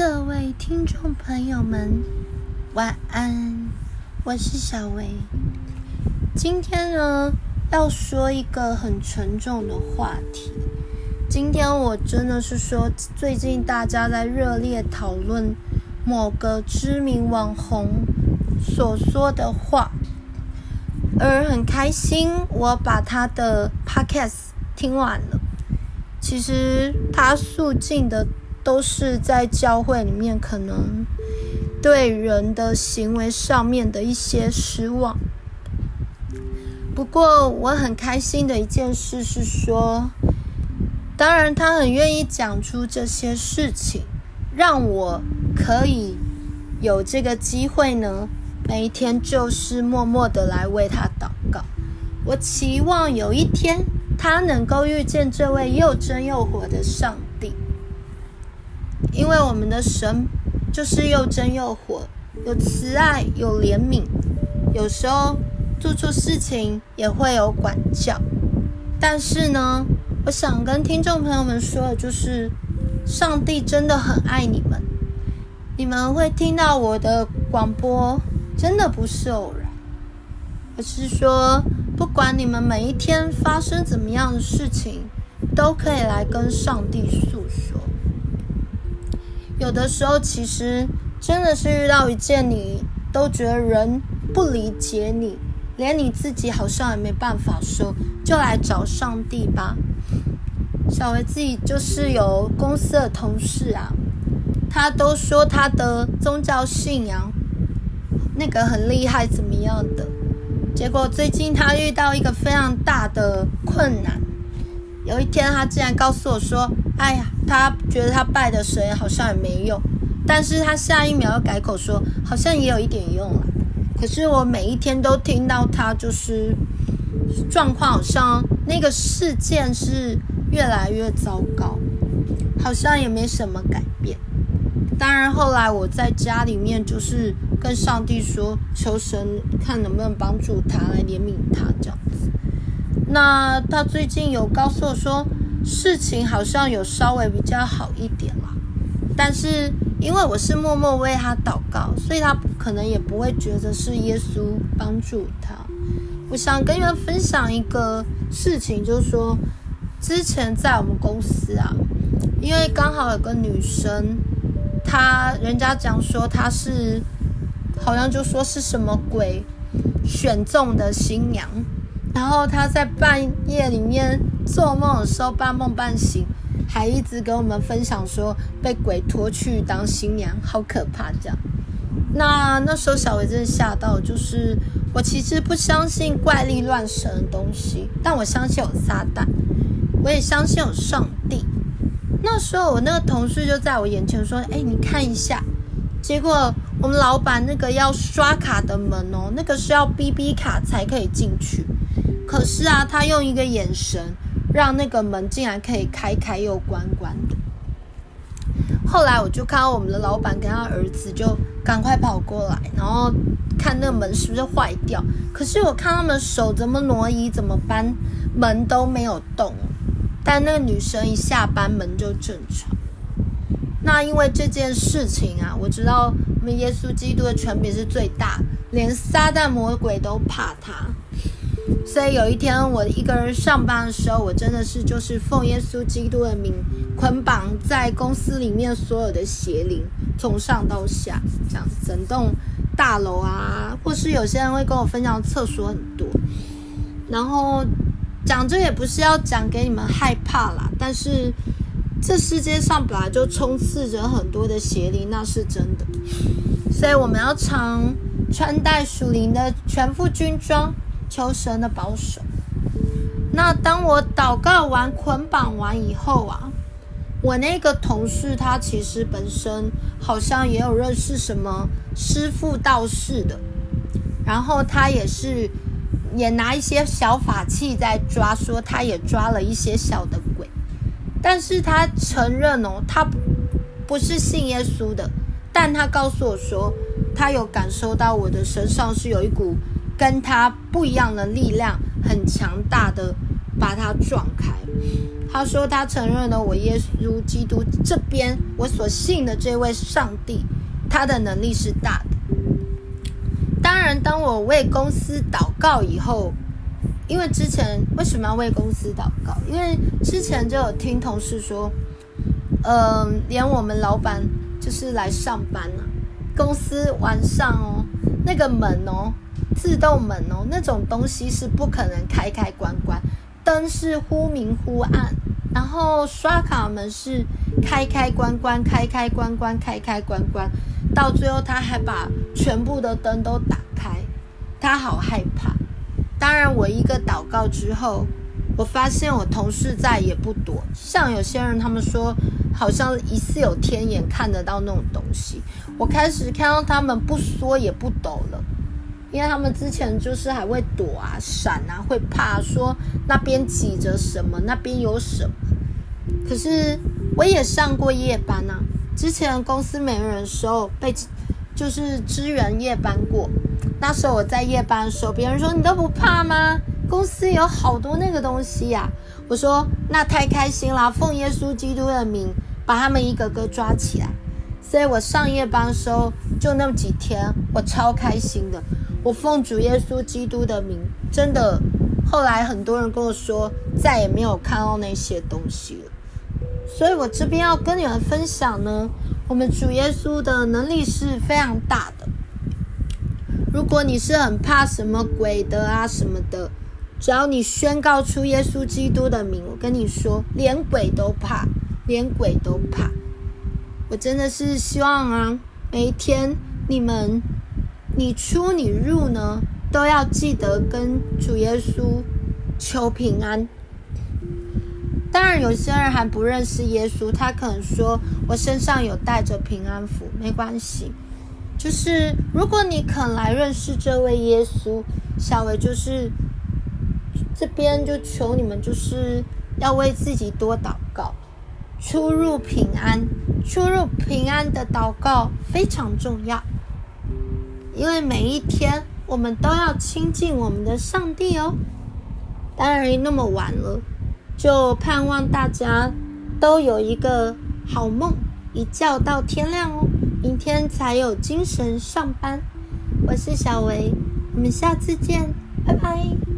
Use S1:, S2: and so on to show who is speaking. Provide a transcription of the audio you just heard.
S1: 各位听众朋友们，晚安，我是小薇。今天呢，要说一个很沉重的话题。今天我真的是说，最近大家在热烈讨论某个知名网红所说的话，而很开心，我把他的 podcast 听完了。其实他诉尽的。都是在教会里面，可能对人的行为上面的一些失望。不过我很开心的一件事是说，当然他很愿意讲出这些事情，让我可以有这个机会呢，每一天就是默默的来为他祷告。我期望有一天他能够遇见这位又真又活的上帝。因为我们的神就是又真又活，有慈爱，有怜悯，有时候做错事情也会有管教。但是呢，我想跟听众朋友们说的就是，上帝真的很爱你们。你们会听到我的广播，真的不是偶然，而是说，不管你们每一天发生怎么样的事情，都可以来跟上帝诉说。有的时候，其实真的是遇到一件你都觉得人不理解你，连你自己好像也没办法说，就来找上帝吧。小维自己就是有公司的同事啊，他都说他的宗教信仰那个很厉害，怎么样的？结果最近他遇到一个非常大的困难，有一天他竟然告诉我说：“哎呀。”他觉得他拜的神好像也没用，但是他下一秒又改口说好像也有一点用了。可是我每一天都听到他就是状况，好像那个事件是越来越糟糕，好像也没什么改变。当然后来我在家里面就是跟上帝说，求神看能不能帮助他来怜悯他这样子。那他最近有告诉我说。事情好像有稍微比较好一点啦，但是因为我是默默为他祷告，所以他可能也不会觉得是耶稣帮助他。我想跟你们分享一个事情，就是说之前在我们公司啊，因为刚好有个女生，她人家讲说她是好像就说是什么鬼选中的新娘，然后他在半夜里面。做梦的时候半梦半醒，还一直跟我们分享说被鬼拖去当新娘，好可怕这样。那那时候小维真的吓到，就是我其实不相信怪力乱神的东西，但我相信有撒旦，我也相信有上帝。那时候我那个同事就在我眼前说：“哎，你看一下。”结果我们老板那个要刷卡的门哦，那个是要 BB 卡才可以进去。可是啊，他用一个眼神。让那个门竟然可以开开又关关的。后来我就看到我们的老板跟他儿子就赶快跑过来，然后看那个门是不是坏掉。可是我看他们手怎么挪移怎么搬，门都没有动。但那个女生一下班门就正常。那因为这件事情啊，我知道我们耶稣基督的权柄是最大，连撒旦魔鬼都怕他。所以有一天我一个人上班的时候，我真的是就是奉耶稣基督的名捆绑在公司里面所有的邪灵，从上到下这样整栋大楼啊，或是有些人会跟我分享厕所很多。然后讲这也不是要讲给你们害怕啦，但是这世界上本来就充斥着很多的邪灵，那是真的。所以我们要常穿戴属灵的全副军装。求神的保守。那当我祷告完、捆绑完以后啊，我那个同事他其实本身好像也有认识什么师父道士的，然后他也是也拿一些小法器在抓，说他也抓了一些小的，但是他承认哦，他不是信耶稣的，但他告诉我说，他有感受到我的身上是有一股。跟他不一样的力量，很强大的把他撞开。他说他承认了我耶稣基督这边我所信的这位上帝，他的能力是大的。当然，当我为公司祷告以后，因为之前为什么要为公司祷告？因为之前就有听同事说，嗯、连我们老板就是来上班了、啊，公司晚上哦，那个门哦，自动门哦，那种东西是不可能开开关关，灯是忽明忽暗，然后刷卡门是开开关关，开开关关，开开关关，到最后他还把全部的灯都打开，他好害怕。当然，我一个祷告之后，我发现我同事再也不躲。像有些人他们说，好像疑似有天眼看得到那种东西。我开始看到他们不缩也不抖了，因为他们之前就是还会躲啊、闪啊，会怕说那边挤着什么，那边有什么。可是我也上过夜班啊，之前公司没人的时候被就是支援夜班过。那时候我在夜班的时候，别人说你都不怕吗？公司有好多那个东西呀、我说那太开心了，奉耶稣基督的名，把他们一个个抓起来。所以我上夜班的时候，就那么几天，我超开心的。我奉主耶稣基督的名，真的。后来很多人跟我说，再也没有看到那些东西了。所以我这边要跟你们分享呢，我们主耶稣的能力是非常大的。如果你是很怕什么鬼的啊什么的，只要你宣告出耶稣基督的名，我跟你说，连鬼都怕，连鬼都怕。我真的是希望啊，每一天你们你出你入呢，都要记得跟主耶稣求平安。当然，有些人还不认识耶稣，他可能说我身上有带着平安符，没关系。就是如果你肯来认识这位耶稣，小维就是这边就求你们，就是要为自己多祷告，出入平安，出入平安的祷告非常重要，因为每一天我们都要亲近我们的上帝哦。当然，那么晚了，就盼望大家都有一个好梦，一觉到天亮哦。明天才有精神上班。我是小维，我们下次见，拜拜。